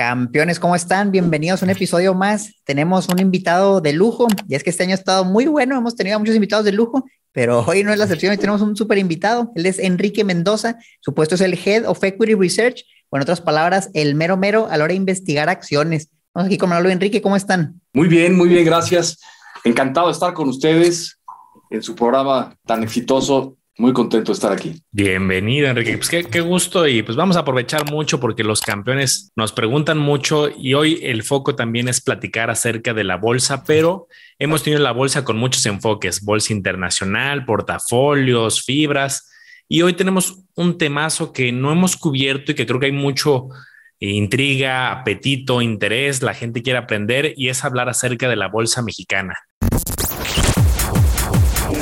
Campeones, ¿cómo están? Bienvenidos a un episodio más. Tenemos un invitado de lujo y es que este año ha estado muy bueno. Hemos tenido muchos invitados de lujo, pero hoy no es la excepción. Hoy tenemos un súper invitado. Él es Enrique Mendoza. Su puesto es el Head of Equity Research, o en otras palabras, el mero mero a la hora de investigar acciones. Vamos aquí con Manolo Enrique. ¿Cómo están? Muy bien, muy bien, gracias. Encantado de estar con ustedes en su programa tan exitoso muy contento de estar aquí. Bienvenido, Enrique. Pues qué, gusto y pues vamos a aprovechar mucho porque los campeones nos preguntan mucho y hoy el foco también es platicar acerca de la bolsa, pero hemos tenido la bolsa con muchos enfoques, bolsa internacional, portafolios, fibras y hoy tenemos un temazo que no hemos cubierto y que creo que hay mucho intriga, apetito, interés, la gente quiere aprender y es hablar acerca de la bolsa mexicana.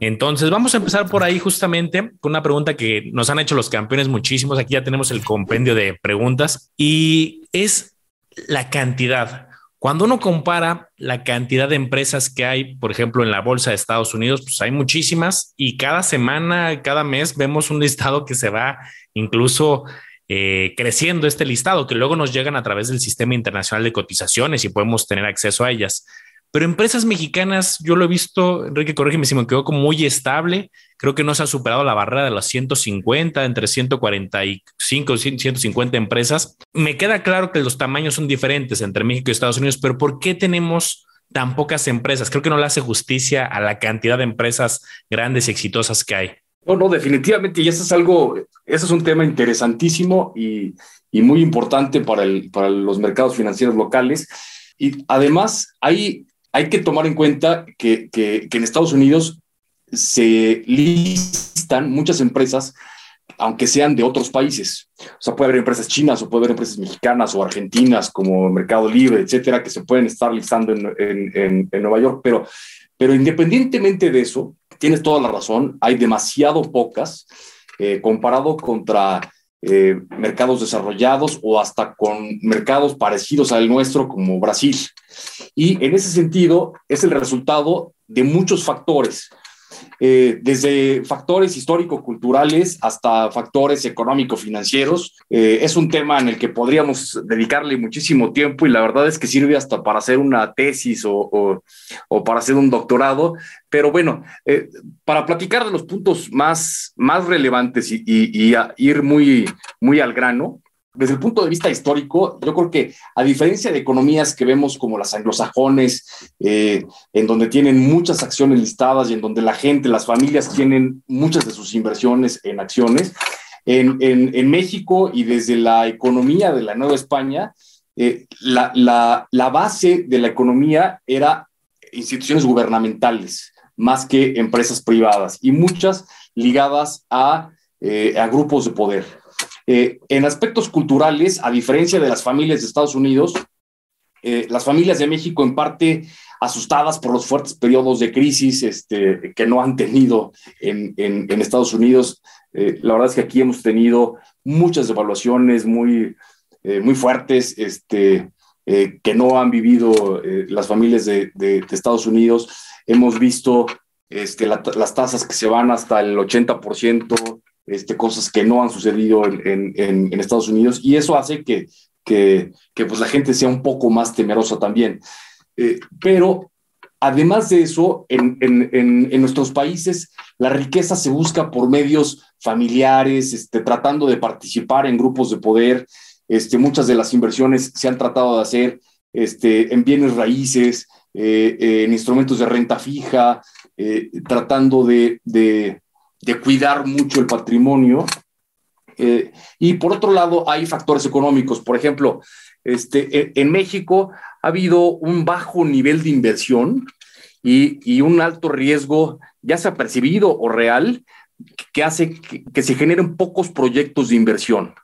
Entonces, vamos a empezar por ahí justamente con una pregunta que nos han hecho los campeones muchísimos. Aquí ya tenemos el compendio de preguntas y es la cantidad. Cuando uno compara la cantidad de empresas que hay, por ejemplo, en la bolsa de Estados Unidos, pues hay muchísimas y cada semana, cada mes vemos un listado que se va incluso eh, creciendo este listado, que luego nos llegan a través del sistema internacional de cotizaciones y podemos tener acceso a ellas. Pero empresas mexicanas, yo lo he visto, Enrique, corrígeme si me como muy estable. Creo que no se ha superado la barrera de las 150, entre 145 y 150 empresas. Me queda claro que los tamaños son diferentes entre México y Estados Unidos, pero ¿por qué tenemos tan pocas empresas? Creo que no le hace justicia a la cantidad de empresas grandes y exitosas que hay. No, no, definitivamente, y eso es algo, eso es un tema interesantísimo y, y muy importante para, el, para los mercados financieros locales. Y además hay hay que tomar en cuenta que, en Estados Unidos se listan muchas empresas, aunque sean de otros países. O sea, puede haber empresas chinas o puede haber empresas mexicanas o argentinas como Mercado Libre, etcétera, que se pueden estar listando en, Nueva York. Pero, pero independientemente de eso, tienes toda la razón, hay demasiado pocas eh, comparado contra eh, mercados desarrollados o hasta con mercados parecidos al nuestro como Brasil. Y en ese sentido es el resultado de muchos factores. Eh, desde factores histórico-culturales hasta factores económico-financieros. Eh, es un tema en el que podríamos dedicarle muchísimo tiempo y la verdad es que sirve hasta para hacer una tesis o, para hacer un doctorado. Pero bueno, eh, para platicar de los puntos más, más relevantes y, y ir muy, muy al grano, desde el punto de vista histórico, yo creo que a diferencia de economías que vemos como las anglosajones, eh, en donde tienen muchas acciones listadas y en donde la gente, las familias tienen muchas de sus inversiones en acciones, en, México y desde la economía de la Nueva España, eh, la, base de la economía era instituciones gubernamentales más que empresas privadas y muchas ligadas a, eh, a grupos de poder. Eh, en aspectos culturales, a diferencia de las familias de Estados Unidos, eh, las familias de México en parte asustadas por los fuertes periodos de crisis este, que no han tenido en, Estados Unidos. Eh, la verdad es que aquí hemos tenido muchas devaluaciones muy, muy fuertes este, que no han vivido las familias de, Estados Unidos. Hemos visto este, las tasas que se van hasta el 80%, este, cosas que no han sucedido en, en, Estados Unidos y eso hace que, que, que, pues la gente sea un poco más temerosa también. Eh, pero además de eso, en, en, nuestros países la riqueza se busca por medios familiares, este, tratando de participar en grupos de poder. Este, muchas de las inversiones se han tratado de hacer este, en bienes raíces, eh, en instrumentos de renta fija, eh, tratando de, de de cuidar mucho el patrimonio. Eh, y por otro lado, hay factores económicos. Por ejemplo, este, e, en México ha habido un bajo nivel de inversión y, un alto riesgo, ya sea percibido o real, que hace que, se generen pocos proyectos de inversión.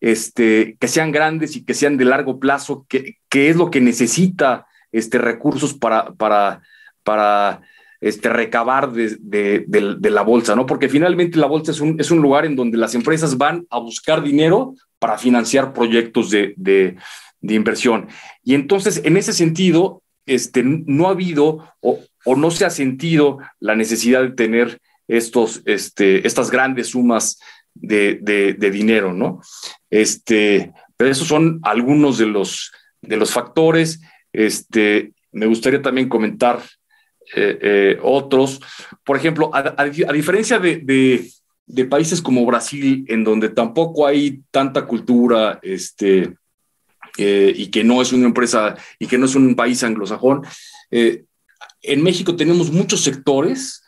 este, que sean grandes y que sean de largo plazo, que, es lo que necesita este, recursos para, para, para este, recabar de, la bolsa, ¿no? Porque finalmente la bolsa es un, es un lugar en donde las empresas van a buscar dinero para financiar proyectos de, inversión. Y entonces, en ese sentido, este, no ha habido o, no se ha sentido la necesidad de tener estos, este, estas grandes sumas de, dinero, ¿no? Este, pero esos son algunos de los, de los factores. Este, me gustaría también comentar eh, eh, otros. Por ejemplo, a, diferencia de, países como Brasil, en donde tampoco hay tanta cultura, este, eh, y que no es una empresa y que no es un país anglosajón, en México tenemos muchos sectores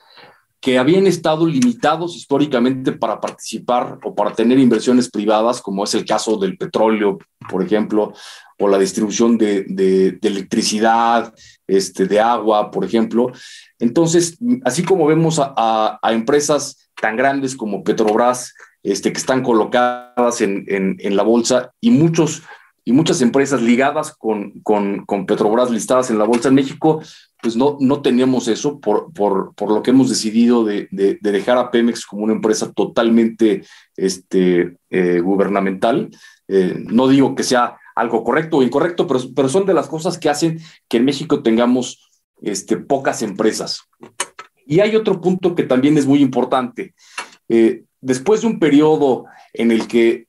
que habían estado limitados históricamente para participar o para tener inversiones privadas, como es el caso del petróleo, por ejemplo, o la distribución de, electricidad, este, de agua, por ejemplo. Entonces, así como vemos a, empresas tan grandes como Petrobras, este, que están colocadas en, la bolsa y muchos y muchas empresas ligadas con, con, con Petrobras listadas en la bolsa en México, pues no, no teníamos eso por, por, por lo que hemos decidido de, de, dejar a Pemex como una empresa totalmente este, eh, gubernamental. Eh, no digo que sea algo correcto o incorrecto, pero, pero son de las cosas que hacen que en México tengamos este, pocas empresas. Y hay otro punto que también es muy importante. Eh, después de un periodo en el que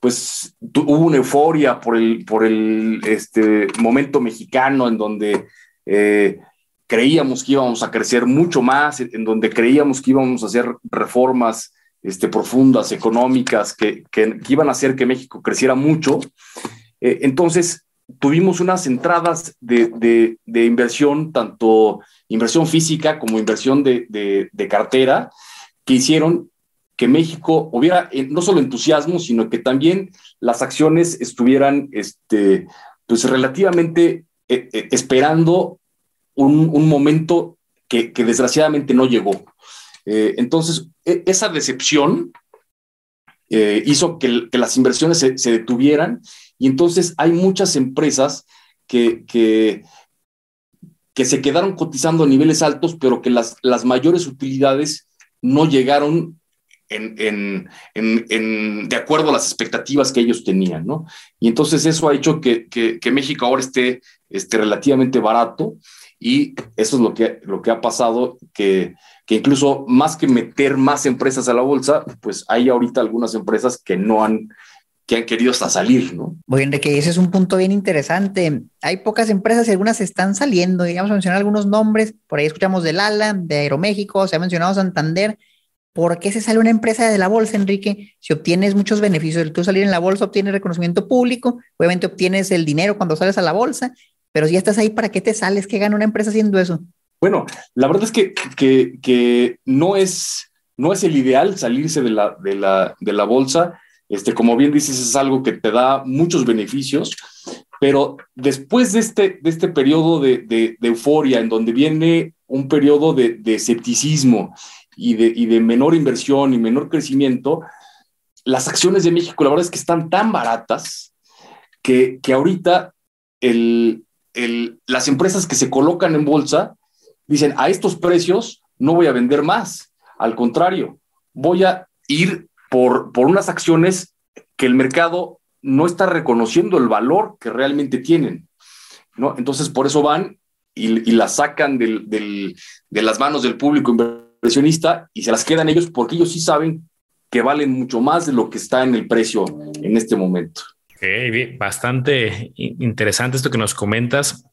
pues hubo una euforia por el, por el este, momento mexicano en donde eh, creíamos que íbamos a crecer mucho más, en donde creíamos que íbamos a hacer reformas este, profundas, económicas, que, que, iban a hacer que México creciera mucho. Eh, entonces, tuvimos unas entradas de, de, inversión, tanto inversión física como inversión de, de, cartera, que hicieron que México hubiera eh, no solo entusiasmo, sino que también las acciones estuvieran este, pues relativamente esperando un, momento que, desgraciadamente no llegó. Eh, entonces, e, esa decepción eh, hizo que, las inversiones se, detuvieran y entonces hay muchas empresas que, que, se quedaron cotizando a niveles altos, pero que las, las mayores utilidades no llegaron en, de acuerdo a las expectativas que ellos tenían, ¿no? Y entonces eso ha hecho que, México ahora esté, esté relativamente barato y eso es lo que, lo que ha pasado, que, que incluso más que meter más empresas a la bolsa, pues hay ahorita algunas empresas que no han que han querido hasta salir, ¿no? Bueno, que ese es un punto bien interesante. Hay pocas empresas y algunas están saliendo. A mencionar algunos nombres. Por ahí escuchamos del ALA, de Aeroméxico, se ha mencionado Santander. ¿Por qué se sale una empresa de la bolsa, Enrique? Si obtienes muchos beneficios, tú salir en la bolsa obtienes reconocimiento público, obviamente obtienes el dinero cuando sales a la bolsa pero si ya estás ahí, ¿para qué te sales? ¿Qué gana una empresa haciendo eso? Bueno, la verdad es que, que, no, es, no es el ideal salirse de la, de la, de la bolsa. Este, como bien dices, es algo que te da muchos beneficios, pero después de este, de este periodo de, de, euforia, en donde viene un periodo de, de escepticismo y de, menor inversión y menor crecimiento, las acciones de México, la verdad es que están tan baratas que, que ahorita las empresas que se colocan en bolsa dicen, a estos precios no voy a vender más. Al contrario, voy a ir por, por unas acciones que el mercado no está reconociendo el valor que realmente tienen. ¿no? Entonces, por eso van y, las sacan de las manos del público inversionista y se las quedan ellos porque ellos sí saben que valen mucho más de lo que está en el precio en este momento bastante interesante esto que nos comentas.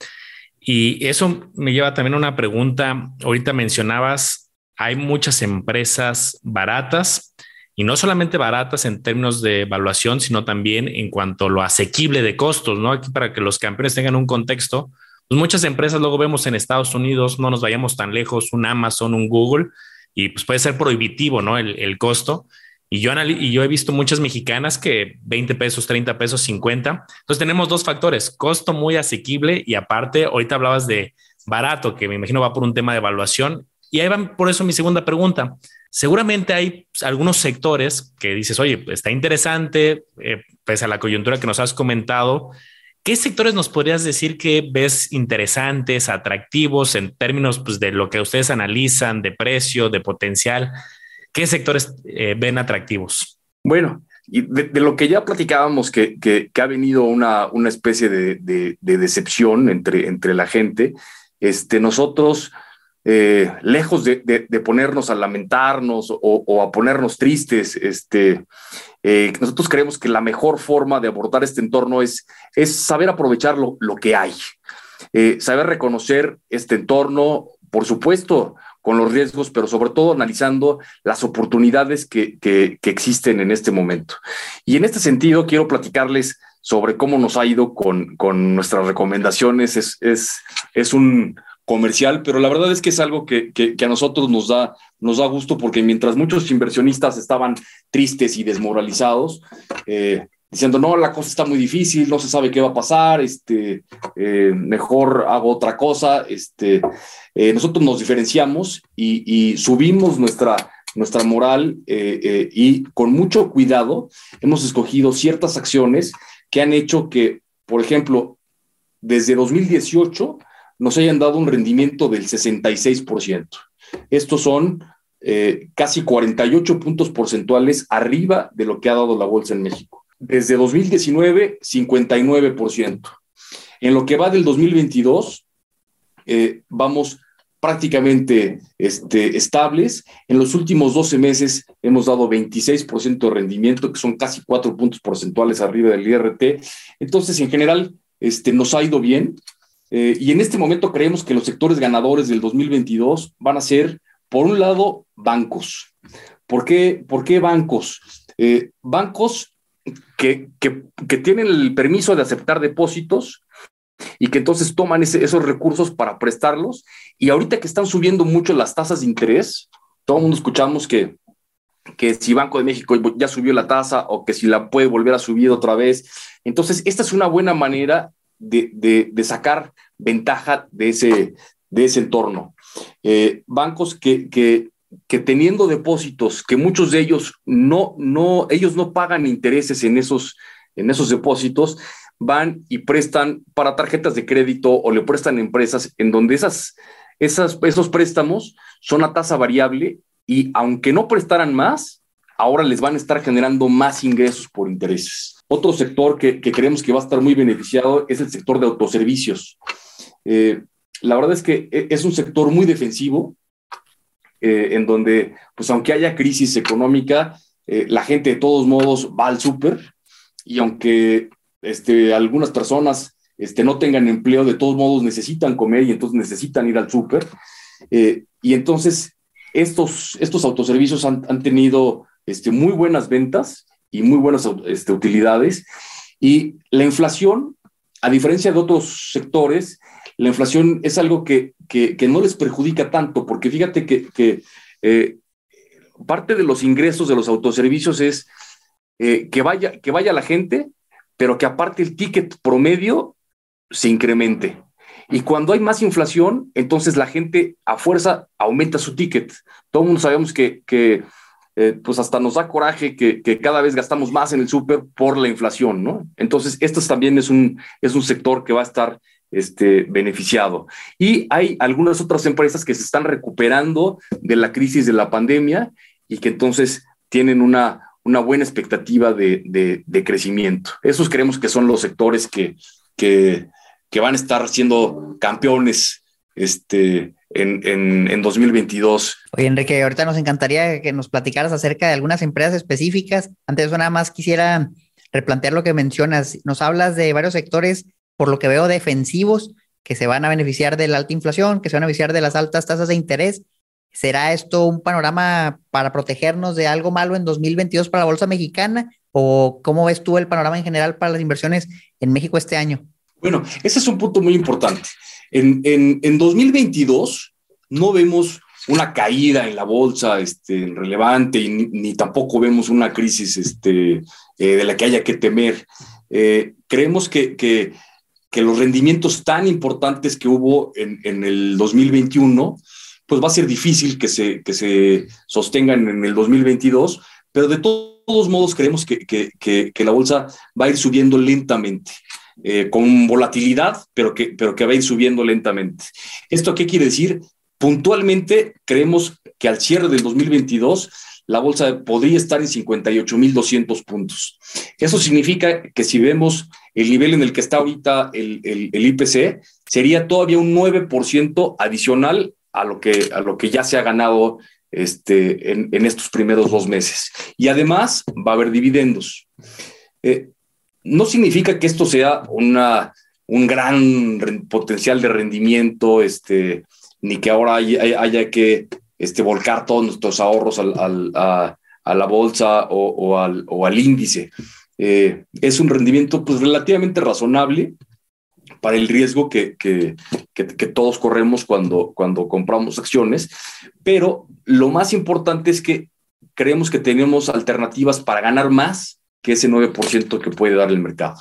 Y eso me lleva también a una pregunta. Ahorita mencionabas, hay muchas empresas baratas y no solamente baratas en términos de evaluación, sino también en cuanto a lo asequible de costos, ¿no? Aquí para que los campeones tengan un contexto, pues muchas empresas luego vemos en Estados Unidos, no nos vayamos tan lejos, un Amazon, un Google, y pues puede ser prohibitivo, ¿no? El, el costo. Y yo, y yo he visto muchas mexicanas que 20 pesos, 30 pesos, 50. Entonces tenemos dos factores, costo muy asequible y aparte, ahorita hablabas de barato, que me imagino va por un tema de evaluación. Y ahí va por eso mi segunda pregunta. seguramente hay algunos sectores que dices, oye, está interesante, eh, pese a la coyuntura que nos has comentado. ¿Qué sectores nos podrías decir que ves interesantes, atractivos en términos pues, de lo que ustedes analizan, de precio, de potencial? ¿Qué sectores eh, ven atractivos? Bueno, de, lo que ya platicábamos, que, ha venido una, una especie de, de, decepción entre, entre la gente, este, nosotros, eh, lejos de, ponernos a lamentarnos o, a ponernos tristes, este, eh, nosotros creemos que la mejor forma de abordar este entorno es, es saber aprovechar lo, lo que hay, eh, saber reconocer este entorno, por supuesto, con los riesgos, pero sobre todo analizando las oportunidades que, que, existen en este momento. Y en este sentido, quiero platicarles sobre cómo nos ha ido con, con nuestras recomendaciones. Es, es, es, un comercial, pero la verdad es que es algo que, que, a nosotros nos da, nos da gusto porque mientras muchos inversionistas estaban tristes y desmoralizados, eh, diciendo, no, la cosa está muy difícil, no se sabe qué va a pasar, este, eh, mejor hago otra cosa. Este, eh, nosotros nos diferenciamos y, subimos nuestra, nuestra moral y con mucho cuidado hemos escogido ciertas acciones que han hecho que, por ejemplo, desde 2018 nos hayan dado un rendimiento del 66%. Estos son casi 48 puntos porcentuales arriba de lo que ha dado la bolsa en México. Desde 2019, 59%. En lo que va del 2022, eh, vamos prácticamente este, estables. En los últimos 12 meses hemos dado 26% de rendimiento, que son casi 4 puntos porcentuales arriba del IRT. Entonces, en general, este, nos ha ido bien. Eh, y en este momento creemos que los sectores ganadores del 2022 van a ser, por un lado, bancos. ¿Por qué, bancos? Eh, bancos que, tienen el permiso de aceptar depósitos y que entonces toman esos recursos para prestarlos. Y ahorita que están subiendo mucho las tasas de interés, todo el mundo escuchamos que, que si Banco de México ya subió la tasa o que si la puede volver a subir otra vez. Entonces, esta es una buena manera de, sacar ventaja de ese, de ese entorno. Eh, bancos que, que, que teniendo depósitos, que muchos de ellos no, no, ellos no pagan intereses en esos, en esos depósitos, van y prestan para tarjetas de crédito o le prestan empresas en donde esas, esas, esos préstamos son a tasa variable y aunque no prestaran más, ahora les van a estar generando más ingresos por intereses. Otro sector que, creemos que va a estar muy beneficiado es el sector de autoservicios. Eh, la verdad es que e, es un sector muy defensivo, eh, en donde, pues aunque haya crisis económica, eh, la gente de todos modos va al súper y aunque este, algunas personas este, no tengan empleo, de todos modos necesitan comer y entonces necesitan ir al súper. Y entonces estos, estos autoservicios han, han, tenido este, muy buenas ventas y muy buenas este, utilidades. Y la inflación, a diferencia de otros sectores, la inflación es algo que, no les perjudica tanto, porque fíjate que, eh, parte de los ingresos de los autoservicios es eh, que, vaya, que vaya la gente, pero que aparte el ticket promedio se incremente. Y cuando hay más inflación, entonces la gente a fuerza aumenta su ticket. Todo el mundo sabemos que, eh, pues hasta nos da coraje que, cada vez gastamos más en el súper por la inflación, ¿no? Entonces, esto también es un, es un sector que va a estar este, beneficiado. Y hay algunas otras empresas que se están recuperando de la crisis de la pandemia y que entonces tienen una, una buena expectativa de, crecimiento. Esos creemos que son los sectores que, que, van a estar siendo campeones este, en, en, 2022. Oye, Enrique, ahorita nos encantaría que nos platicaras acerca de algunas empresas específicas. Antes de eso, nada más quisiera replantear lo que mencionas. Nos hablas de varios sectores por lo que veo, defensivos que se van a beneficiar de la alta inflación, que se van a beneficiar de las altas tasas de interés. ¿Será esto un panorama para protegernos de algo malo en 2022 para la Bolsa Mexicana? ¿O cómo ves tú el panorama en general para las inversiones en México este año? Bueno, ese es un punto muy importante. En, en, 2022 no vemos una caída en la bolsa este, relevante y ni, tampoco vemos una crisis este, eh, de la que haya que temer. Eh, creemos que, que que los rendimientos tan importantes que hubo en, el 2021 pues va a ser difícil que se, que se sostengan en el 2022, pero de todos modos creemos que, que, la bolsa va a ir subiendo lentamente. Eh, con volatilidad, pero que, pero que va a ir subiendo lentamente. ¿Esto qué quiere decir? Puntualmente creemos que al cierre del 2022 la bolsa podría estar en 58.200 puntos. Eso significa que si vemos el nivel en el que está ahorita el, el, IPC, sería todavía un 9% adicional a lo, que, a lo que ya se ha ganado este, en, en estos primeros dos meses. Y además va a haber dividendos. Eh, no significa que esto sea una, un gran potencial de rendimiento, este, ni que ahora haya que este, volcar todos nuestros ahorros a, la bolsa o, al, o al, índice. Eh, es un rendimiento pues, relativamente razonable para el riesgo que, que, que, todos corremos cuando, cuando compramos acciones, pero lo más importante es que creemos que tenemos alternativas para ganar más que ese 9% que puede dar el mercado.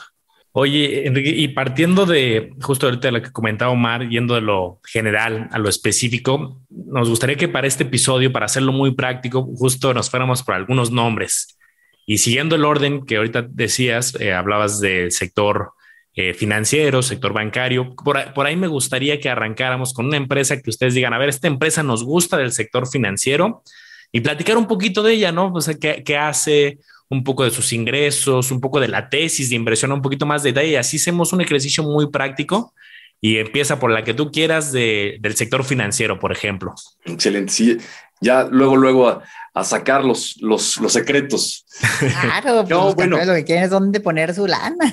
Oye, Enrique, y partiendo de justo ahorita de lo que comentaba Omar, yendo de lo general a lo específico, nos gustaría que para este episodio, para hacerlo muy práctico, justo nos fuéramos por algunos nombres. Y siguiendo el orden que ahorita decías, eh, hablabas del sector eh, financiero, sector bancario. Por, por, ahí me gustaría que arrancáramos con una empresa que ustedes digan, a ver, esta empresa nos gusta del sector financiero y platicar un poquito de ella, ¿no? O sea, qué, qué hace, un poco de sus ingresos, un poco de la tesis de inversión, un poquito más de detalle. Y así hacemos un ejercicio muy práctico y empieza por la que tú quieras de, del sector financiero, por ejemplo. Excelente. Sí, ya luego, luego a, sacar los, los, los, secretos. Claro, pues bueno, lo que quieren es dónde poner su lana.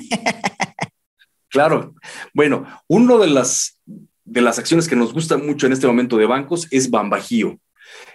claro. Bueno, uno de las, de las acciones que nos gusta mucho en este momento de bancos es Bambajío.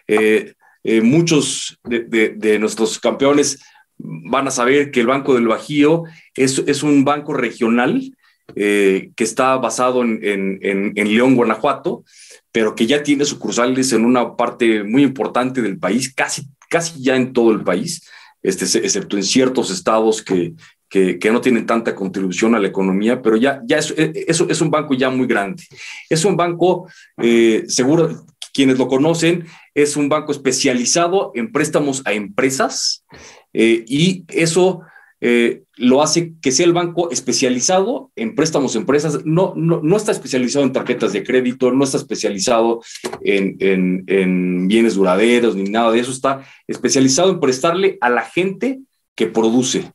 Eh, eh, muchos de, de, de, nuestros campeones van a saber que el Banco del Bajío es, es un banco regional eh, que está basado en, en, en, León, Guanajuato, pero que ya tiene sucursales en una parte muy importante del país, casi, casi ya en todo el país, este, excepto en ciertos estados que, que, que, no tienen tanta contribución a la economía, pero ya, ya es, es, es un banco ya muy grande. Es un banco, eh, seguro, quienes lo conocen, es un banco especializado en préstamos a empresas eh, y eso eh, lo hace que sea el banco especializado en préstamos a empresas, no, no, no, está especializado en tarjetas de crédito, no está especializado en, en, en, bienes duraderos ni nada de eso, está especializado en prestarle a la gente que produce.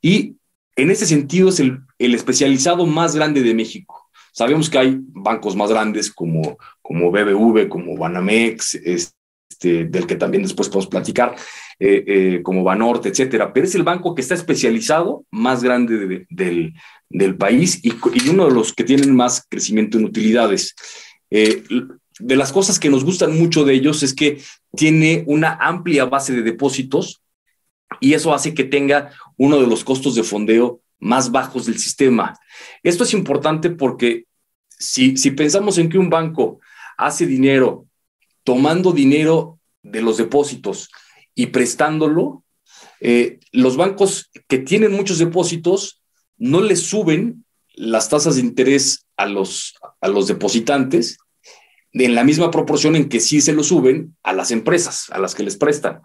Y en ese sentido es el especializado más grande de México. Sabemos que hay bancos más grandes como, como BBV, como Banamex, este, del que también después podemos platicar, eh, eh, como Banorte, etcétera, pero es el banco que está especializado más grande del, del, país y, uno de los que tienen más crecimiento en utilidades. Eh, de las cosas que nos gustan mucho de ellos es que tiene una amplia base de depósitos y eso hace que tenga uno de los costos de fondeo más bajos del sistema. Esto es importante porque si, pensamos en que un banco hace dinero tomando dinero de los depósitos y prestándolo, eh, los bancos que tienen muchos depósitos no les suben las tasas de interés a los, a los depositantes en la misma proporción en que sí se lo suben a las empresas, a las que les prestan.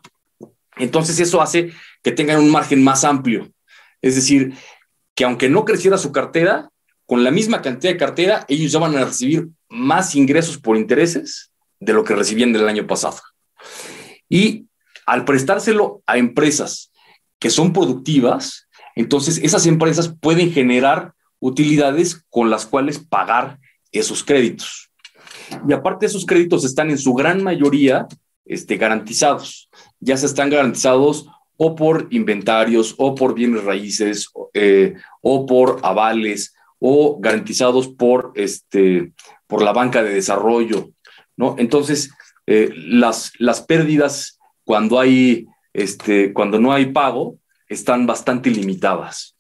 Entonces eso hace que tengan un margen más amplio. Es decir, que aunque no creciera su cartera, con la misma cantidad de cartera, ellos ya van a recibir más ingresos por intereses de lo que recibían del año pasado. Y al prestárselo a empresas que son productivas, entonces esas empresas pueden generar utilidades con las cuales pagar esos créditos. Y aparte esos créditos están en su gran mayoría este, garantizados. Ya se están garantizados o por inventarios o por bienes raíces eh, o por avales o garantizados por, este, por la banca de desarrollo. ¿no? Entonces, eh, las, las pérdidas cuando hay, este, cuando no hay pago, están bastante limitadas.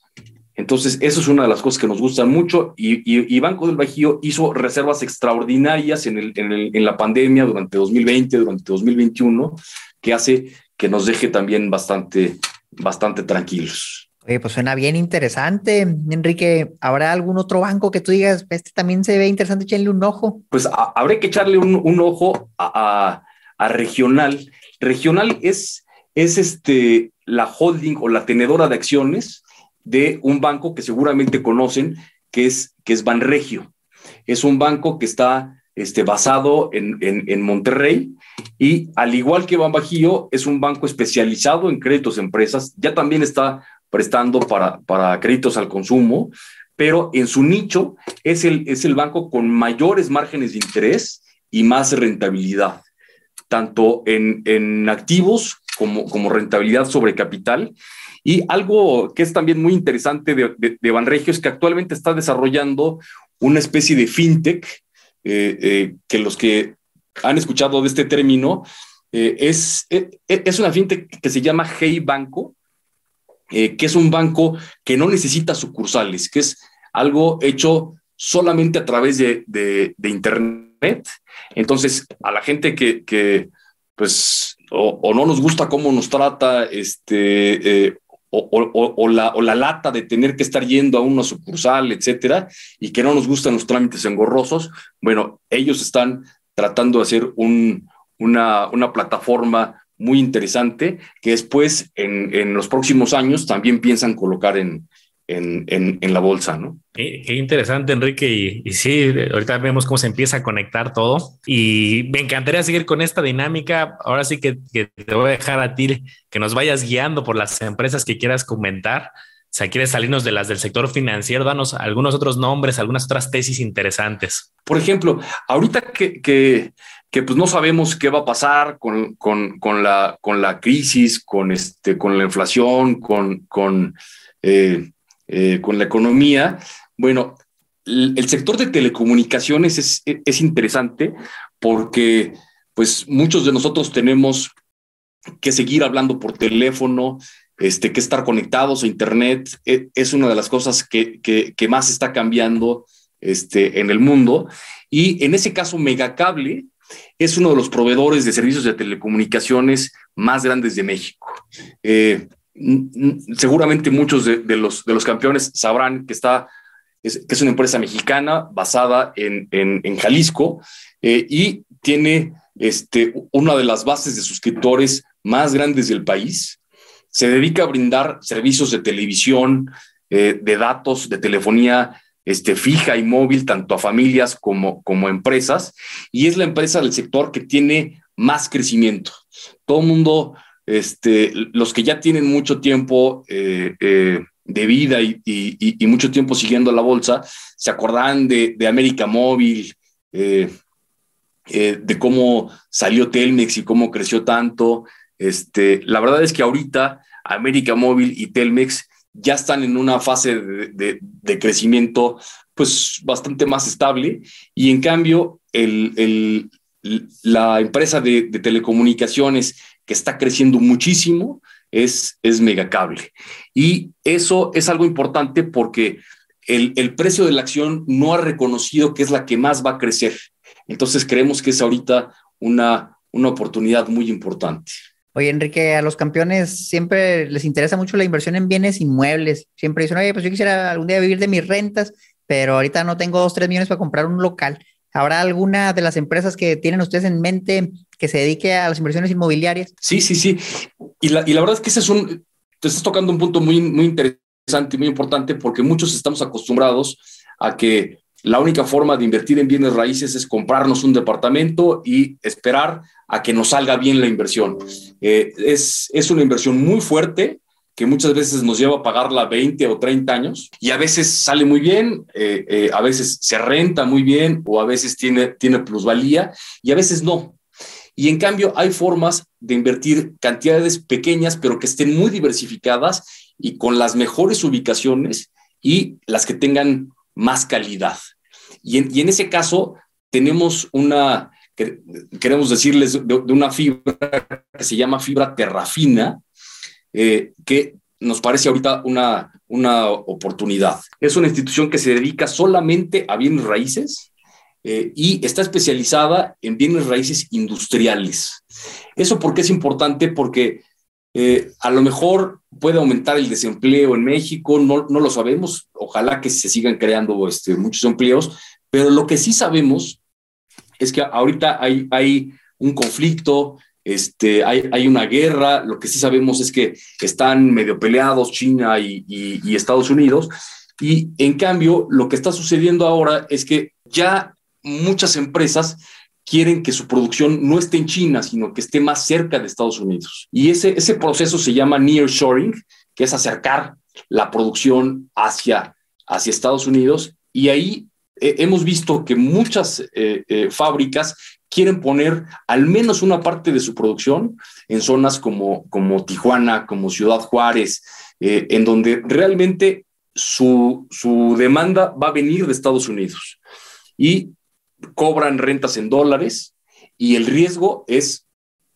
Entonces, eso es una de las cosas que nos gustan mucho y, Banco del Bajío hizo reservas extraordinarias en, el, en, el, en, la pandemia durante 2020, durante 2021, que hace que nos deje también bastante, bastante tranquilos. Oye, pues suena bien interesante. Enrique, ¿habrá algún otro banco que tú digas, este también se ve interesante, echenle un ojo? Pues habrá que echarle un, ojo a, Regional. Regional es, es este, la holding o la tenedora de acciones de un banco que seguramente conocen, que es, que es Banregio. Es un banco que está este, basado en, en, Monterrey y al igual que Banbajío, es un banco especializado en créditos de empresas, ya también está prestando para, para créditos al consumo, pero en su nicho es el, es el banco con mayores márgenes de interés y más rentabilidad, tanto en, en activos como, como rentabilidad sobre capital. Y algo que es también muy interesante de, de, Banregio es que actualmente está desarrollando una especie de fintech eh, eh, que los que han escuchado de este término, eh, es, es una fintech que se llama Hey Banco, que es un banco que no necesita sucursales, que es algo hecho solamente a través de, Internet. Entonces, a la gente que, pues, o, no nos gusta cómo nos trata este, o, la, o, la, lata de tener que estar yendo a una sucursal, etcétera, y que no nos gustan los trámites engorrosos, bueno, ellos están tratando de hacer un, una, una plataforma muy interesante que después en, en, los próximos años también piensan colocar en, en, en, la bolsa, ¿no? Qué, interesante, Enrique. Y, sí, ahorita vemos cómo se empieza a conectar todo. Y me encantaría seguir con esta dinámica. Ahora sí que, te voy a dejar a ti que nos vayas guiando por las empresas que quieras comentar. Sea, quieres salirnos de las del sector financiero, danos algunos otros nombres, algunas otras tesis interesantes. Por ejemplo, ahorita que, que, pues no sabemos qué va a pasar con, con, la, con la crisis, con, este, con la inflación, con, con eh, eh, con la economía. Bueno, el, sector de telecomunicaciones es, es, interesante porque pues muchos de nosotros tenemos que seguir hablando por teléfono, este, que estar conectados a Internet e, es una de las cosas que, que, más está cambiando este, en el mundo. Y en ese caso, Megacable es uno de los proveedores de servicios de telecomunicaciones más grandes de México. Eh, seguramente muchos de, los, de los campeones sabrán que, está, es, que es una empresa mexicana basada en, en, Jalisco eh, y tiene este, una de las bases de suscriptores más grandes del país. Se dedica a brindar servicios de televisión, eh, de datos, de telefonía este, fija y móvil, tanto a familias como, como a empresas, y es la empresa del sector que tiene más crecimiento. Todo el mundo este, los que ya tienen mucho tiempo eh, eh, de vida y, mucho tiempo siguiendo la bolsa, se acordarán de, América Móvil, de cómo salió Telmex y cómo creció tanto. Este, la verdad es que ahorita América Móvil y Telmex ya están en una fase de, crecimiento pues bastante más estable y en cambio la empresa de, telecomunicaciones que está creciendo muchísimo es, Megacable. Y eso es algo importante porque el, precio de la acción no ha reconocido que es la que más va a crecer. Entonces creemos que es ahorita una oportunidad muy importante. Oye, Enrique, a los campeones siempre les interesa mucho la inversión en bienes inmuebles. Siempre dicen, oye, pues yo quisiera algún día vivir de mis rentas, pero ahorita no tengo dos, tres millones para comprar un local. ¿Habrá alguna de las empresas que tienen ustedes en mente que se dedique a las inversiones inmobiliarias? Sí, sí, sí. Y la, y la verdad es que ese es un, te estás tocando un punto muy, muy interesante y muy importante porque muchos estamos acostumbrados a que la única forma de invertir en bienes raíces es comprarnos un departamento y esperar a que nos salga bien la inversión. Eh, es, es una inversión muy fuerte, que muchas veces nos lleva a pagarla 20 o 30 años y a veces sale muy bien, eh, eh, a veces se renta muy bien o a veces tiene, tiene plusvalía y a veces no. Y en cambio hay formas de invertir cantidades pequeñas pero que estén muy diversificadas y con las mejores ubicaciones y las que tengan más calidad. Y en, ese caso tenemos una, queremos decirles, de, de una fibra que se llama fibra terrafina, eh, que nos parece ahorita una, una oportunidad. Es una institución que se dedica solamente a bienes raíces eh, y está especializada en bienes raíces industriales. ¿Eso por qué es importante? Porque Eh, a lo mejor puede aumentar el desempleo en México, no, no lo sabemos, ojalá que se sigan creando este, muchos empleos, pero lo que sí sabemos es que ahorita hay, hay un conflicto, este, hay, hay, una guerra, lo que sí sabemos es que están medio peleados China y, Estados Unidos, y en cambio lo que está sucediendo ahora es que ya muchas empresas quieren que su producción no esté en China, sino que esté más cerca de Estados Unidos. Y ese, ese proceso se llama nearshoring, que es acercar la producción hacia, hacia Estados Unidos. Y ahí eh, hemos visto que muchas eh, eh, fábricas quieren poner al menos una parte de su producción en zonas como, como Tijuana, como Ciudad Juárez, en donde realmente su, su demanda va a venir de Estados Unidos. Y cobran rentas en dólares y el riesgo es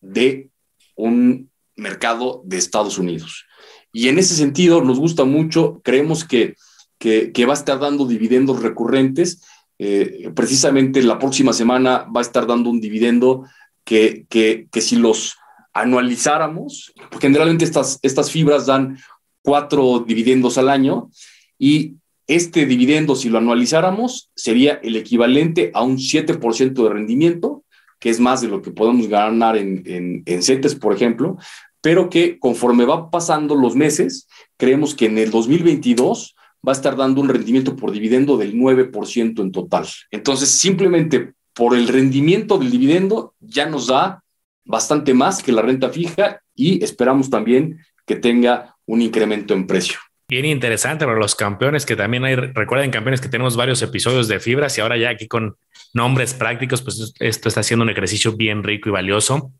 de un mercado de Estados Unidos. Y en ese sentido nos gusta mucho, creemos que, que, va a estar dando dividendos recurrentes. Eh, precisamente la próxima semana va a estar dando un dividendo que, que, si los anualizáramos, generalmente estas, estas fibras dan cuatro dividendos al año y este dividendo, si lo anualizáramos, sería el equivalente a un 7% de rendimiento, que es más de lo que podemos ganar en, en, CETES, por ejemplo, pero que conforme va pasando los meses, creemos que en el 2022 va a estar dando un rendimiento por dividendo del 9% en total. Entonces, simplemente por el rendimiento del dividendo ya nos da bastante más que la renta fija y esperamos también que tenga un incremento en precio. Bien interesante para los campeones, que también hay, recuerden campeones que tenemos varios episodios de fibras y ahora ya aquí con nombres prácticos, pues esto está haciendo un ejercicio bien rico y valioso.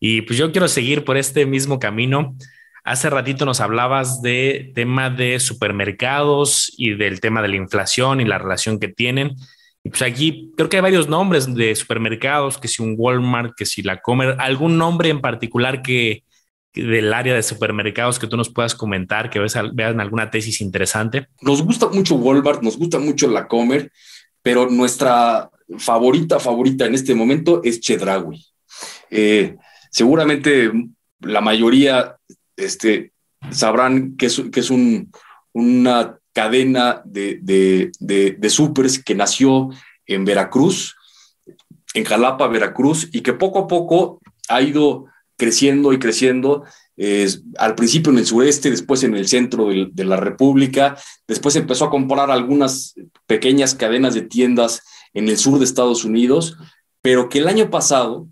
Y pues yo quiero seguir por este mismo camino. Hace ratito nos hablabas de tema de supermercados y del tema de la inflación y la relación que tienen. Y pues aquí creo que hay varios nombres de supermercados, que si un Walmart, que si la Comer, algún nombre en particular que, del área de supermercados que tú nos puedas comentar, que vean alguna tesis interesante? Nos gusta mucho Walmart, nos gusta mucho la Comer, pero nuestra favorita, favorita en este momento es Chedraui. Eh, seguramente la mayoría este, sabrán que es, una cadena de, de, de, de supers que nació en Veracruz, en Jalapa, Veracruz, y que poco a poco ha ido creciendo y creciendo. al principio en el sureste, después en el centro de, la República, después empezó a comprar algunas pequeñas cadenas de tiendas en el sur de Estados Unidos, pero que el año pasado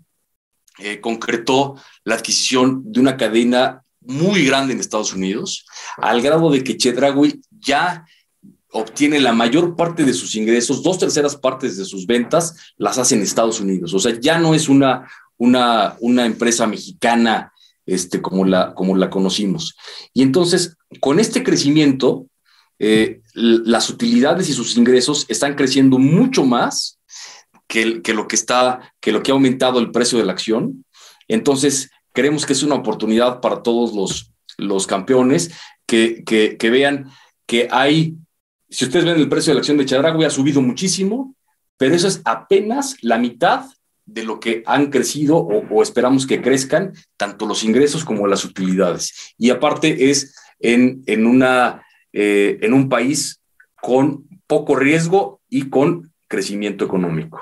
eh, concretó la adquisición de una cadena muy grande en Estados Unidos, al grado de que Chedragui ya obtiene la mayor parte de sus ingresos, dos terceras partes de sus ventas las hace en Estados Unidos. O sea, ya no es una, una, una empresa mexicana este, como, la, como la conocimos. Y entonces, con este crecimiento, eh, las utilidades y sus ingresos están creciendo mucho más que, que, lo que está, que lo que ha aumentado el precio de la acción. Entonces, creemos que es una oportunidad para todos los, los campeones que, que, vean que hay, si ustedes ven el precio de la acción de Chadragui ha subido muchísimo, pero eso es apenas la mitad de lo que han crecido o, esperamos que crezcan tanto los ingresos como las utilidades. Y aparte es en, en, una, eh, en un país con poco riesgo y con crecimiento económico.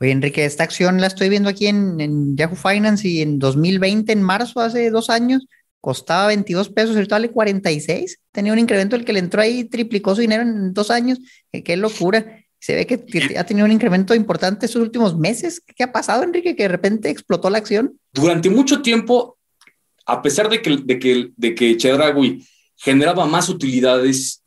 Oye, Enrique, esta acción la estoy viendo aquí en, en, Yahoo Finance y en 2020, en marzo, hace dos años, costaba 22 pesos, ahorita vale 46. Tenía un incremento el que le entró ahí, triplicó su dinero en dos años. qué locura se ve que ha tenido un incremento importante estos últimos meses. ¿Qué ha pasado, Enrique, que de repente explotó la acción? Durante mucho tiempo, a pesar de que, de que, de que Chedragui generaba más utilidades,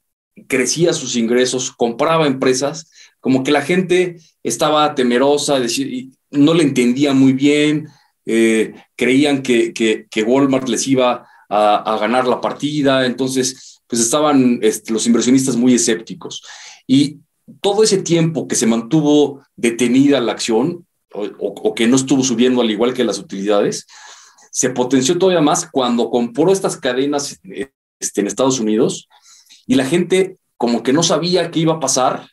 crecía sus ingresos, compraba empresas, como que la gente estaba temerosa, decir, no le entendía muy bien, eh, creían que, que, Walmart les iba a, a, ganar la partida, entonces pues estaban este, los inversionistas muy escépticos. Y todo ese tiempo que se mantuvo detenida la acción o, que no estuvo subiendo al igual que las utilidades, se potenció todavía más cuando compró estas cadenas este, en Estados Unidos y la gente como que no sabía qué iba a pasar,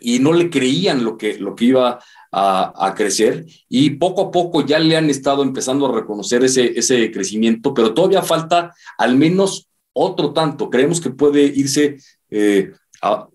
y no le creían lo que, lo que iba a, crecer y poco a poco ya le han estado empezando a reconocer ese, ese crecimiento, pero todavía falta al menos otro tanto. Creemos que puede irse eh, a,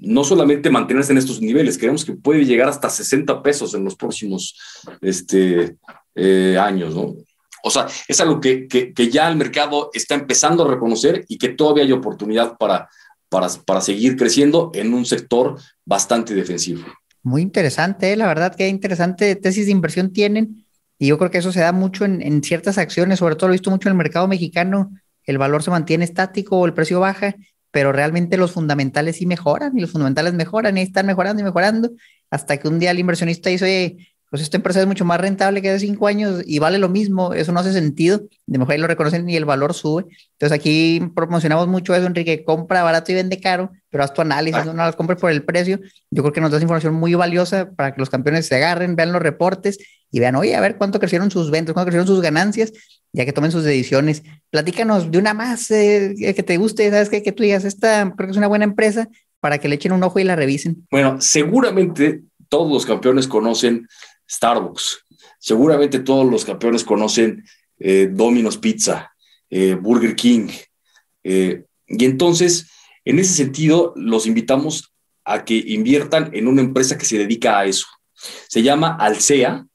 no solamente mantenerse en estos niveles, creemos que puede llegar hasta 60 pesos en los próximos este, eh, años, ¿no? O sea, es algo que, que, ya el mercado está empezando a reconocer y que todavía hay oportunidad para, para, para seguir creciendo en un sector bastante defensivo. Muy interesante, ¿eh? la verdad que interesante tesis de inversión tienen y yo creo que eso se da mucho en, en, ciertas acciones, sobre todo lo he visto mucho en el mercado mexicano, el valor se mantiene estático o el precio baja, pero realmente los fundamentales sí mejoran y los fundamentales mejoran y están mejorando y mejorando hasta que un día el inversionista dice, pues esta empresa es mucho más rentable que hace cinco años y vale lo mismo, eso no hace sentido, de mejor lo reconocen y el valor sube. Entonces aquí promocionamos mucho eso, Enrique, compra barato y vende caro, pero haz tu análisis, no las compres por el precio. Yo creo que nos das información muy valiosa para que los campeones se agarren, vean los reportes y vean, oye, a ver cuánto crecieron sus ventas, cuánto crecieron sus ganancias, ya que tomen sus decisiones. Platícanos de una más eh, que te guste, sabes qué? que tú digas, esta creo que es una buena empresa para que le echen un ojo y la revisen. Bueno, seguramente todos los campeones conocen Starbucks. Seguramente todos los campeones conocen eh, Domino's Pizza, eh, Burger King. Eh, y entonces, en ese sentido, los invitamos a que inviertan en una empresa que se dedica a eso. Se llama Alsea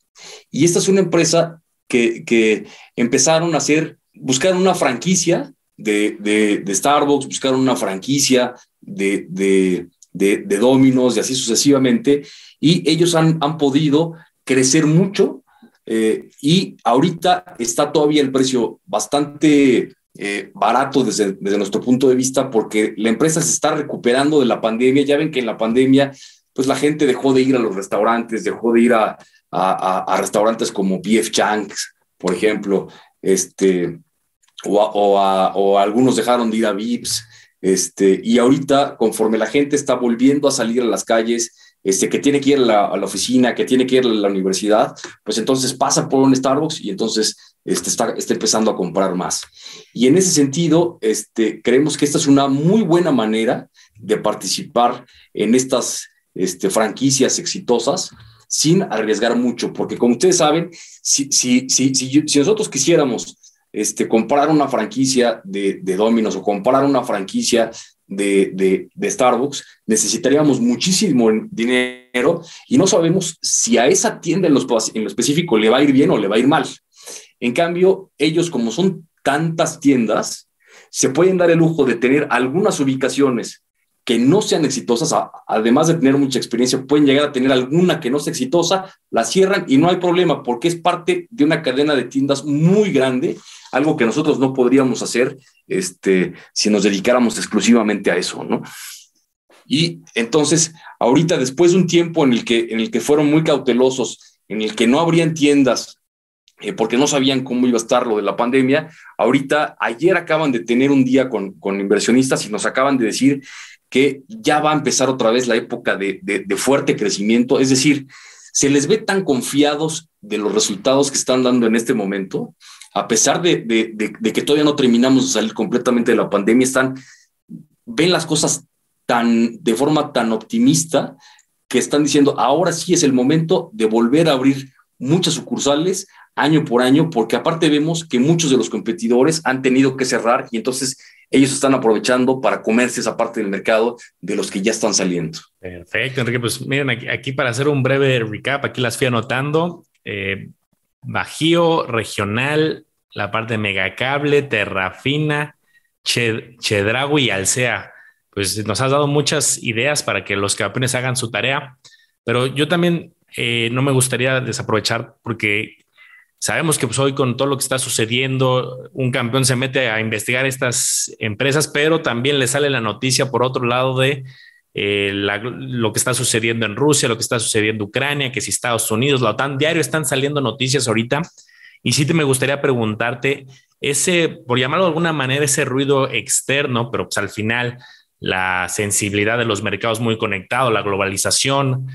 y esta es una empresa que, que empezaron a hacer, buscaron una franquicia de, de, Starbucks, buscaron una franquicia de, de, de, Domino's y así sucesivamente, y ellos han, han podido crecer mucho eh, y ahorita está todavía el precio bastante eh, barato desde, nuestro punto de vista porque la empresa se está recuperando de la pandemia. Ya ven que en la pandemia, pues la gente dejó de ir a los restaurantes, dejó de ir a, a, restaurantes como PF Chang's, por ejemplo, este, o, o, o, algunos dejaron de ir a Vips. Este, y ahorita, conforme la gente está volviendo a salir a las calles, este, que tiene que ir a la, oficina, que tiene que ir a la universidad, pues entonces pasa por un Starbucks y entonces este, está, está empezando a comprar más. Y en ese sentido, este, creemos que esta es una muy buena manera de participar en estas este, franquicias exitosas sin arriesgar mucho, porque como ustedes saben, si, si, si, si, nosotros quisiéramos este, comprar una franquicia de, de Domino's o comprar una franquicia de, Starbucks, necesitaríamos muchísimo dinero y no sabemos si a esa tienda en en lo específico le va a ir bien o le va a ir mal. En cambio, ellos como son tantas tiendas, se pueden dar el lujo de tener algunas ubicaciones que no sean exitosas, además de tener mucha experiencia, pueden llegar a tener alguna que no sea exitosa, la cierran y no hay problema porque es parte de una cadena de tiendas muy grande algo que nosotros no podríamos hacer este, si nos dedicáramos exclusivamente a eso, ¿no? Y entonces, ahorita, después de un tiempo en el que, en el que fueron muy cautelosos, en el que no habrían tiendas, eh, porque no sabían cómo iba a estar lo de la pandemia, ahorita, ayer acaban de tener un día con, con inversionistas y nos acaban de decir que ya va a empezar otra vez la época de, de, de fuerte crecimiento, es decir, se les ve tan confiados de los resultados que están dando en este momento a pesar de, que todavía no terminamos de salir completamente de la pandemia, están, ven las cosas tan, de forma tan optimista que están diciendo, ahora sí es el momento de volver a abrir muchas sucursales año por año, porque aparte vemos que muchos de los competidores han tenido que cerrar y entonces ellos están aprovechando para comerse esa parte del mercado de los que ya están saliendo. Perfecto, Enrique. Pues miren, aquí, para hacer un breve recap, aquí las fui anotando. Eh, Bajío, Regional, la parte de Megacable, Terrafina, Chedragui y Alsea. Pues nos has dado muchas ideas para que los campeones hagan su tarea, pero yo también eh, no me gustaría desaprovechar porque sabemos que pues, hoy con todo lo que está sucediendo, un campeón se mete a investigar estas empresas, pero también le sale la noticia por otro lado de eh, lo que está sucediendo en Rusia, lo que está sucediendo en Ucrania, que si Estados Unidos, la OTAN, diario están saliendo noticias ahorita. Y sí te me gustaría preguntarte, ese, por llamarlo de alguna manera, ese ruido externo, pero pues al final la sensibilidad de los mercados muy conectados, la globalización,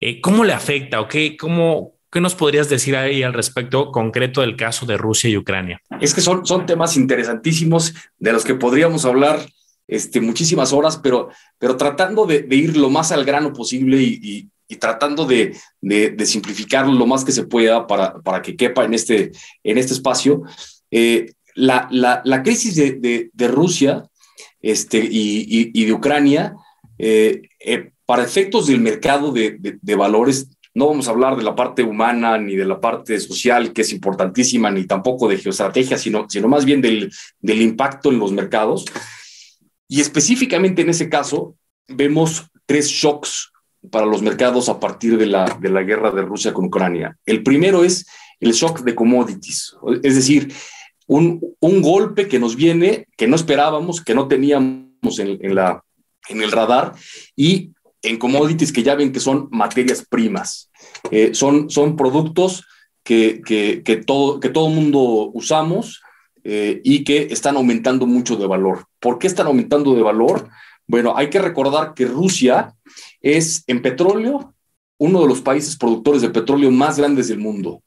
eh, ¿cómo le afecta o qué, cómo, qué nos podrías decir ahí al respecto concreto del caso de Rusia y Ucrania? Es que son, son temas interesantísimos de los que podríamos hablar este, muchísimas horas, pero, pero tratando de, ir lo más al grano posible y, tratando de, de, simplificar lo más que se pueda para, para que quepa en este, en este espacio. Eh, la, la, crisis de, Rusia este, y, y, de Ucrania, eh, eh, para efectos del mercado de, valores, no vamos a hablar de la parte humana ni de la parte social, que es importantísima, ni tampoco de geoestrategia, sino, sino más bien del, del impacto en los mercados. Y específicamente en ese caso, vemos tres shocks para los mercados a partir de la, de la guerra de Rusia con Ucrania. El primero es el shock de commodities, es decir, un, un golpe que nos viene, que no esperábamos, que no teníamos en, en, la, en el radar y en commodities que ya ven que son materias primas. Eh, son, son productos que, que, todo, que todo mundo usamos eh, y que están aumentando mucho de valor. ¿Por qué están aumentando de valor? Bueno, hay que recordar que Rusia es en petróleo uno de los países productores de petróleo más grandes del mundo.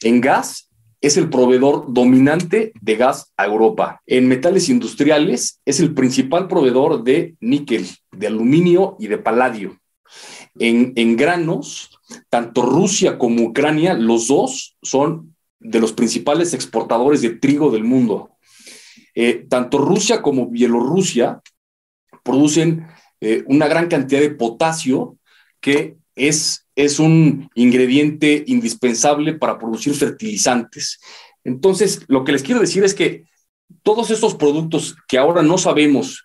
En gas es el proveedor dominante de gas a Europa. En metales industriales es el principal proveedor de níquel, de aluminio y de paladio. En, granos, tanto Rusia como Ucrania, los dos son de los principales exportadores de trigo del mundo. Eh, tanto Rusia como Bielorrusia producen eh, una gran cantidad de potasio que es, es un ingrediente indispensable para producir fertilizantes. Entonces, lo que les quiero decir es que todos estos productos que ahora no sabemos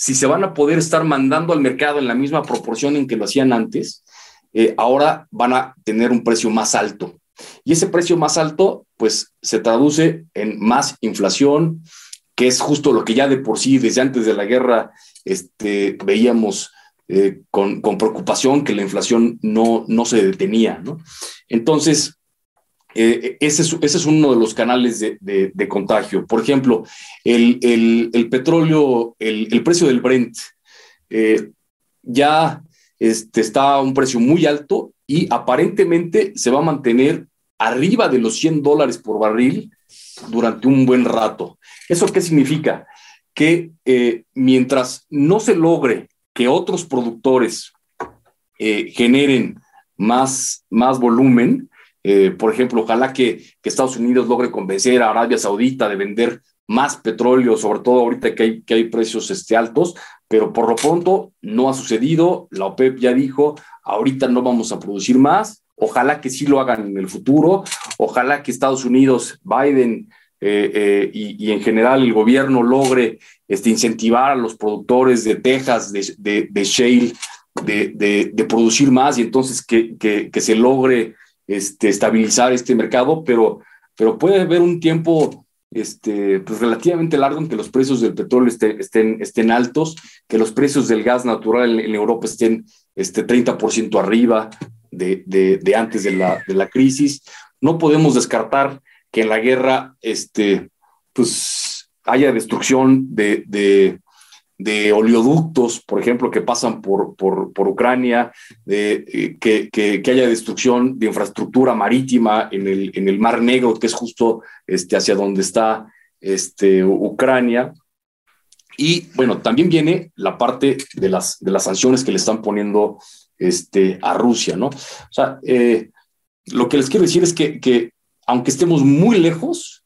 si se van a poder estar mandando al mercado en la misma proporción en que lo hacían antes, eh, ahora van a tener un precio más alto. Y ese precio más alto, pues se traduce en más inflación, que es justo lo que ya de por sí, desde antes de la guerra, este, veíamos eh, con, preocupación que la inflación no, no se detenía. ¿no? Entonces, eh, ese, es, ese, es, uno de los canales de, de, contagio. Por ejemplo, el, el, petróleo, el, el, precio del Brent, eh, ya este, está a un precio muy alto y aparentemente se va a mantener arriba de los 100 dólares por barril durante un buen rato. ¿Eso qué significa? Que mientras no se logre que otros productores eh, generen más, más volumen. Eh, por ejemplo, ojalá que, Estados Unidos logre convencer a Arabia Saudita de vender más petróleo, sobre todo ahorita que hay, que hay precios este, altos, pero por lo pronto no ha sucedido. La OPEP ya dijo, ahorita no vamos a producir más. Ojalá que sí lo hagan en el futuro. Ojalá que Estados Unidos, Biden eh, y, y, en general el gobierno logre este, incentivar a los productores de Texas, de, de, shale, de, de, producir más y entonces que, que se logre este, estabilizar este mercado, pero, pero puede haber un tiempo este, pues relativamente largo en que los precios del petróleo estén, estén altos, que los precios del gas natural en, Europa estén este, 30% arriba de, de, de, antes de la, de la crisis. No podemos descartar que en la guerra este, pues, haya destrucción de, de, oleoductos, por ejemplo, que pasan por, por, Ucrania, de, eh, que, que, haya destrucción de infraestructura marítima en el, en el Mar Negro, que es justo este, hacia donde está este, Ucrania. Y bueno, también viene la parte de las, de las sanciones que le están poniendo este, a Rusia, ¿no? O sea, eh, lo que les quiero decir es que, que aunque estemos muy lejos,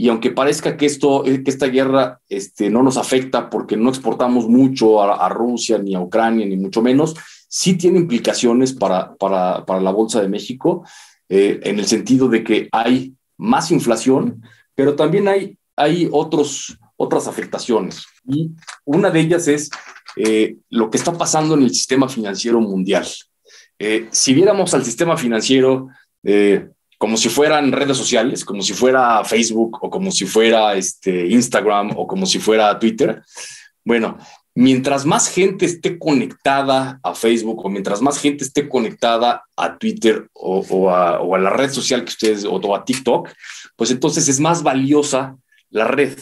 y aunque parezca que, esto, eh, que esta guerra este, no nos afecta porque no exportamos mucho a, Rusia, ni a Ucrania, ni mucho menos, sí tiene implicaciones para, para, para la Bolsa de México, eh, en el sentido de que hay más inflación, pero también hay, hay otros, otras afectaciones. Y una de ellas es eh, lo que está pasando en el sistema financiero mundial. si viéramos al sistema financiero como si fueran redes sociales, como si fuera Facebook o como si fuera este, Instagram o como si fuera Twitter. Bueno, mientras más gente esté conectada a Facebook o mientras más gente esté conectada a Twitter o, a, la red social que ustedes o, a TikTok, pues entonces es más valiosa la red.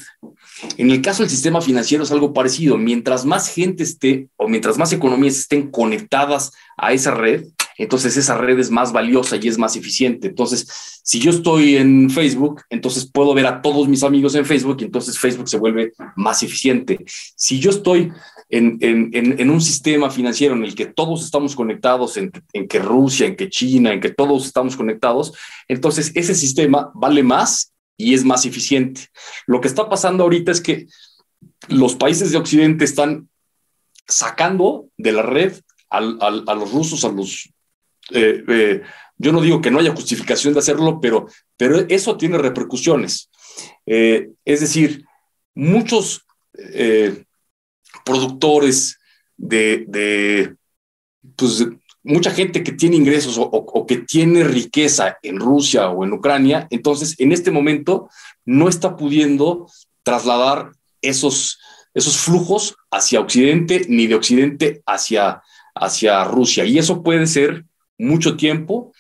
En el caso del sistema financiero es algo parecido. Mientras más gente esté o mientras más economías estén conectadas a esa red, entonces esa red es más valiosa y es más eficiente. Entonces, si yo estoy en Facebook, entonces puedo ver a todos mis amigos en Facebook y entonces Facebook se vuelve más eficiente. Si yo estoy en, en, un sistema financiero en el que todos estamos conectados, en, en que Rusia, en que China, en que todos estamos conectados, entonces ese sistema vale más y es más eficiente. Lo que está pasando ahorita es que los países de Occidente están sacando de la red a los rusos, a los... Eh, eh, yo no digo que no haya justificación de hacerlo, pero, pero eso tiene repercusiones. Eh, es decir, muchos productores de, pues, mucha gente que tiene ingresos o, que tiene riqueza en Rusia o en Ucrania, entonces en este momento no está pudiendo trasladar esos, esos flujos hacia Occidente ni de Occidente hacia, hacia Rusia. Y eso puede ser mucho tiempo.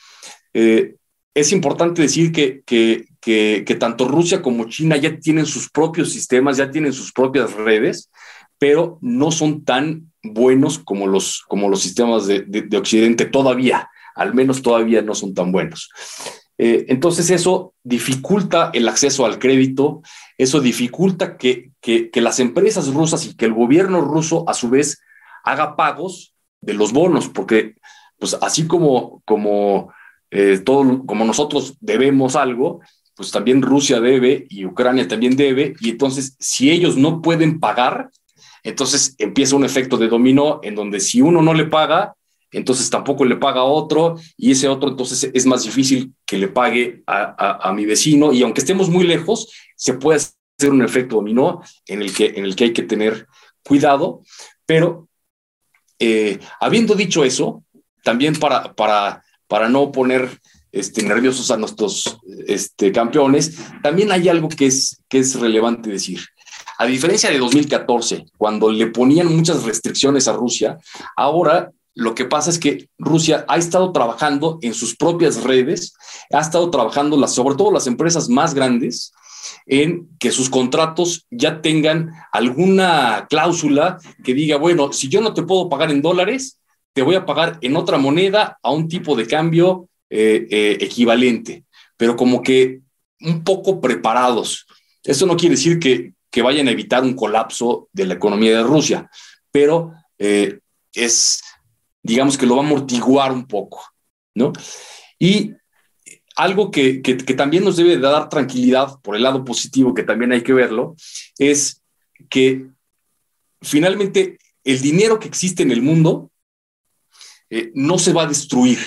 Eh, es importante decir que, que, que, tanto Rusia como China ya tienen sus propios sistemas, ya tienen sus propias redes, pero no son tan buenos como los, como los sistemas de, de, Occidente todavía, al menos todavía no son tan buenos. Eh, entonces eso dificulta el acceso al crédito, eso dificulta que, que, las empresas rusas y que el gobierno ruso a su vez haga pagos de los bonos, porque pues así como, como, eh, todo, como nosotros debemos algo, pues también Rusia debe y Ucrania también debe, y entonces si ellos no pueden pagar, entonces empieza un efecto de dominó en donde si uno no le paga, entonces tampoco le paga a otro y ese otro entonces es más difícil que le pague a, mi vecino y aunque estemos muy lejos, se puede hacer un efecto dominó en el que, en el que hay que tener cuidado, pero eh, habiendo dicho eso, también para, para, para no poner este, nerviosos a nuestros este, campeones, también hay algo que es, que es relevante decir. A diferencia de 2014, cuando le ponían muchas restricciones a Rusia, ahora lo que pasa es que Rusia ha estado trabajando en sus propias redes, ha estado trabajando, sobre todo las empresas más grandes, en que sus contratos ya tengan alguna cláusula que diga, bueno, si yo no te puedo pagar en dólares, te voy a pagar en otra moneda a un tipo de cambio eh, eh, equivalente, pero como que un poco preparados. Eso no quiere decir que, vayan a evitar un colapso de la economía de Rusia, pero eh, es, digamos que lo va a amortiguar un poco, ¿no? Y algo que, también nos debe dar tranquilidad por el lado positivo, que también hay que verlo, es que finalmente el dinero que existe en el mundo eh, no se va a destruir,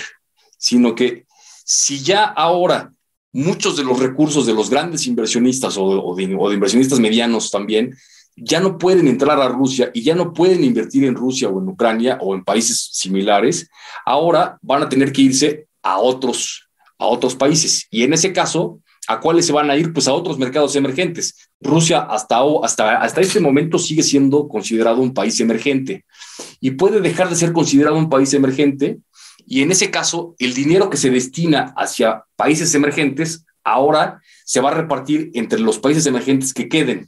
sino que si ya ahora muchos de los recursos de los grandes inversionistas o, de, inversionistas medianos también ya no pueden entrar a Rusia y ya no pueden invertir en Rusia o en Ucrania o en países similares, ahora van a tener que irse a otros, a otros países. Y en ese caso, ¿a cuáles se van a ir? Pues a otros mercados emergentes. Rusia hasta, hasta, hasta este momento sigue siendo considerado un país emergente y puede dejar de ser considerado un país emergente y en ese caso, el dinero que se destina hacia países emergentes ahora se va a repartir entre los países emergentes que queden.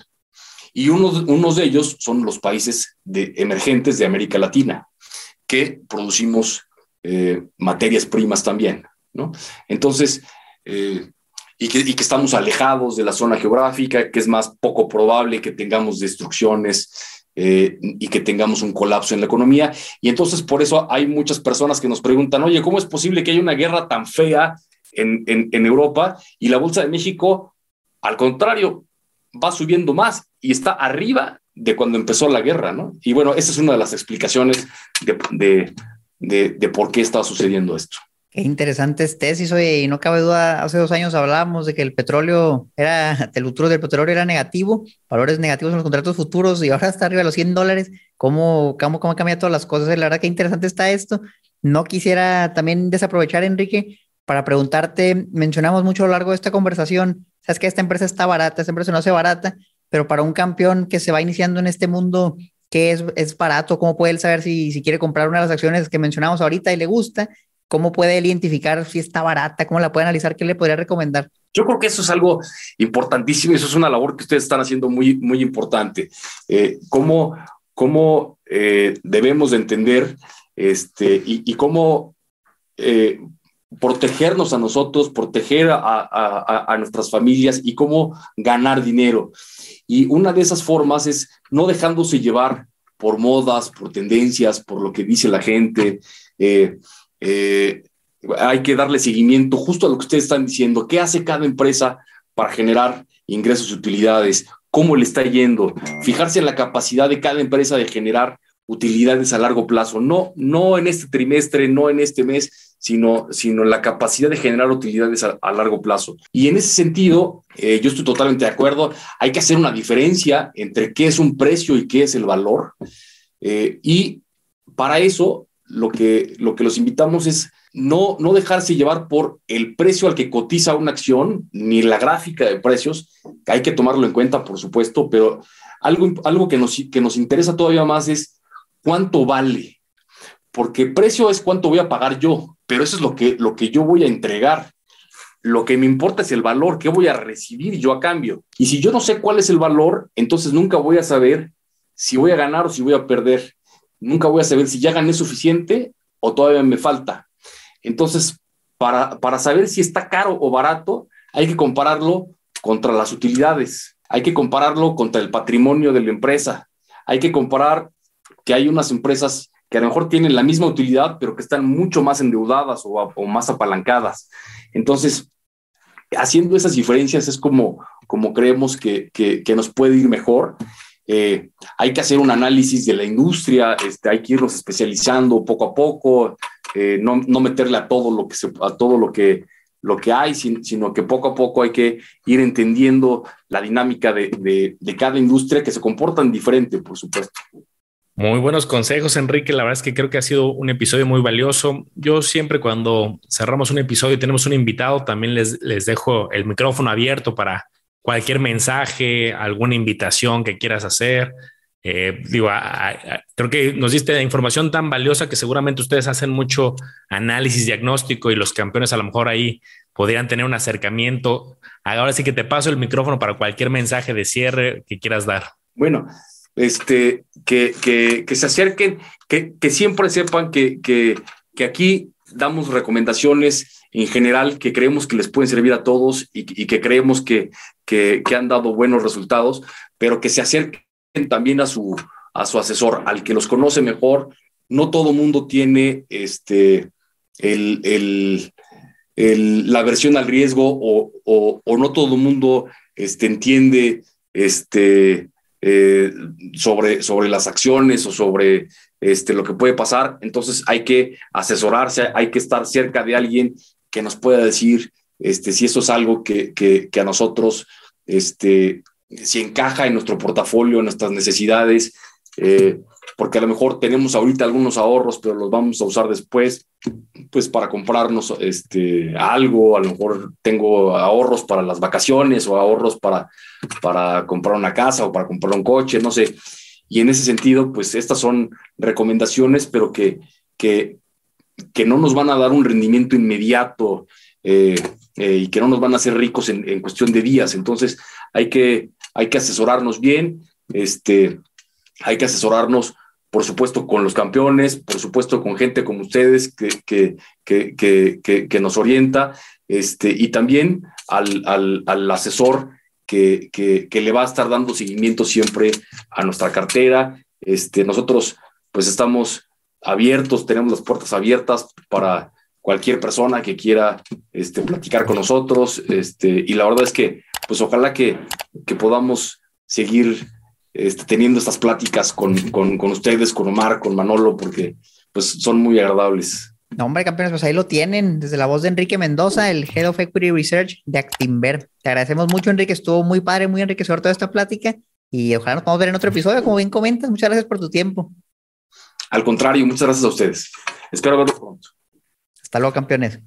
Y unos de ellos son los países emergentes de América Latina, que producimos eh, materias primas también. ¿no? Entonces, eh, y que, y que, estamos alejados de la zona geográfica, que es más poco probable que tengamos destrucciones eh, y que tengamos un colapso en la economía. Y entonces por eso hay muchas personas que nos preguntan, oye, ¿cómo es posible que haya una guerra tan fea en, Europa y la Bolsa de México, al contrario, va subiendo más y está arriba de cuando empezó la guerra, ¿no? Y bueno, esa es una de las explicaciones de, de, de, de por qué está sucediendo esto. Qué interesantes tesis, oye, y no cabe duda, hace dos años hablábamos de que el petróleo era, el futuro del petróleo era negativo, valores negativos en los contratos futuros y ahora está arriba de los 100 dólares. ¿Cómo, cómo, cómo cambiado todas las cosas? La verdad que interesante está esto. No quisiera también desaprovechar, Enrique, para preguntarte, mencionamos mucho a lo largo de esta conversación, sabes que esta empresa está barata, esta empresa no hace barata, pero para un campeón que se va iniciando en este mundo, ¿qué es, es barato? ¿Cómo puede él saber si, si quiere comprar una de las acciones que mencionamos ahorita y le gusta? ¿Cómo puede él identificar si está barata? ¿Cómo la puede analizar? ¿Qué le podría recomendar? Yo creo que eso es algo importantísimo y eso es una labor que ustedes están haciendo muy, muy importante. Eh, ¿Cómo, cómo eh, debemos de entender este, y, cómo eh, protegernos a nosotros, proteger a, nuestras familias y cómo ganar dinero. Y una de esas formas es no dejándose llevar por modas, por tendencias, por lo que dice la gente. Eh, hay que darle seguimiento justo a lo que ustedes están diciendo. ¿Qué hace cada empresa para generar ingresos y utilidades? ¿Cómo le está yendo? Fijarse en la capacidad de cada empresa de generar utilidades a largo plazo, no, no en este trimestre, no en este mes, sino, sino la capacidad de generar utilidades a, largo plazo. Y en ese sentido, eh, yo estoy totalmente de acuerdo, hay que hacer una diferencia entre qué es un precio y qué es el valor. Eh, y para eso, lo que, lo que los invitamos es no, no dejarse llevar por el precio al que cotiza una acción, ni la gráfica de precios, que hay que tomarlo en cuenta, por supuesto, pero algo, algo que, nos, que nos interesa todavía más es cuánto vale, porque precio es cuánto voy a pagar yo, pero eso es lo que, lo que yo voy a entregar. Lo que me importa es el valor, qué voy a recibir yo a cambio. Y si yo no sé cuál es el valor, entonces nunca voy a saber si voy a ganar o si voy a perder. Nunca voy a saber si ya gané suficiente o todavía me falta. Entonces, para, para saber si está caro o barato, hay que compararlo contra las utilidades, hay que compararlo contra el patrimonio de la empresa, hay que comparar que hay unas empresas que a lo mejor tienen la misma utilidad, pero que están mucho más endeudadas o, más apalancadas. Entonces, haciendo esas diferencias es como, como creemos que, que, nos puede ir mejor. Eh, hay que hacer un análisis de la industria, este, hay que irnos especializando poco a poco, eh, no, no, meterle a todo lo que, se, a todo lo que, lo que hay, sino que poco a poco hay que ir entendiendo la dinámica de, de, cada industria que se comportan diferente, por supuesto. Muy buenos consejos, Enrique. La verdad es que creo que ha sido un episodio muy valioso. Yo siempre cuando cerramos un episodio y tenemos un invitado, también les, les dejo el micrófono abierto para cualquier mensaje, alguna invitación que quieras hacer. Eh, digo, creo que nos diste información tan valiosa que seguramente ustedes hacen mucho análisis diagnóstico y los campeones a lo mejor ahí podrían tener un acercamiento. Ahora sí que te paso el micrófono para cualquier mensaje de cierre que quieras dar. Bueno, este, que, que, se acerquen, que, que siempre sepan que, que, aquí damos recomendaciones en general que creemos que les pueden servir a todos y, que creemos que, que, han dado buenos resultados, pero que se acerquen también a su, a su asesor, al que los conoce mejor. No todo mundo tiene este, el, el, el, la versión al riesgo o, o, no todo mundo este, entiende este, eh, sobre, sobre las acciones o sobre este, lo que puede pasar. Entonces hay que asesorarse, hay que estar cerca de alguien que nos pueda decir este, si eso es algo que, que, a nosotros, este, si encaja en nuestro portafolio, en nuestras necesidades, eh, porque a lo mejor tenemos ahorita algunos ahorros, pero los vamos a usar después, pues para comprarnos este, algo, a lo mejor tengo ahorros para las vacaciones o ahorros para, para comprar una casa o para comprar un coche, no sé. Y en ese sentido, pues estas son recomendaciones, pero que, que, que no nos van a dar un rendimiento inmediato eh, eh, y que no nos van a hacer ricos en, en, cuestión de días. Entonces hay que, hay que asesorarnos bien, este, hay que asesorarnos por supuesto con los campeones, por supuesto con gente como ustedes que, que, que, nos orienta, este, y también al, al, al asesor que, le va a estar dando seguimiento siempre a nuestra cartera. Este, nosotros pues estamos abiertos, tenemos las puertas abiertas para cualquier persona que quiera este, platicar con nosotros, este, y la verdad es que pues ojalá que, que podamos seguir este, teniendo estas pláticas con, ustedes, con Omar, con Manolo, porque pues son muy agradables. No, hombre, campeones, pues ahí lo tienen, desde la voz de Enrique Mendoza, el Head of Equity Research de Actinver. Te agradecemos mucho, Enrique, estuvo muy padre, muy enriquecedor toda esta plática y ojalá nos podamos ver en otro episodio, como bien comentas. Muchas gracias por tu tiempo. Al contrario, muchas gracias a ustedes. Espero verlos pronto. Hasta luego, campeones.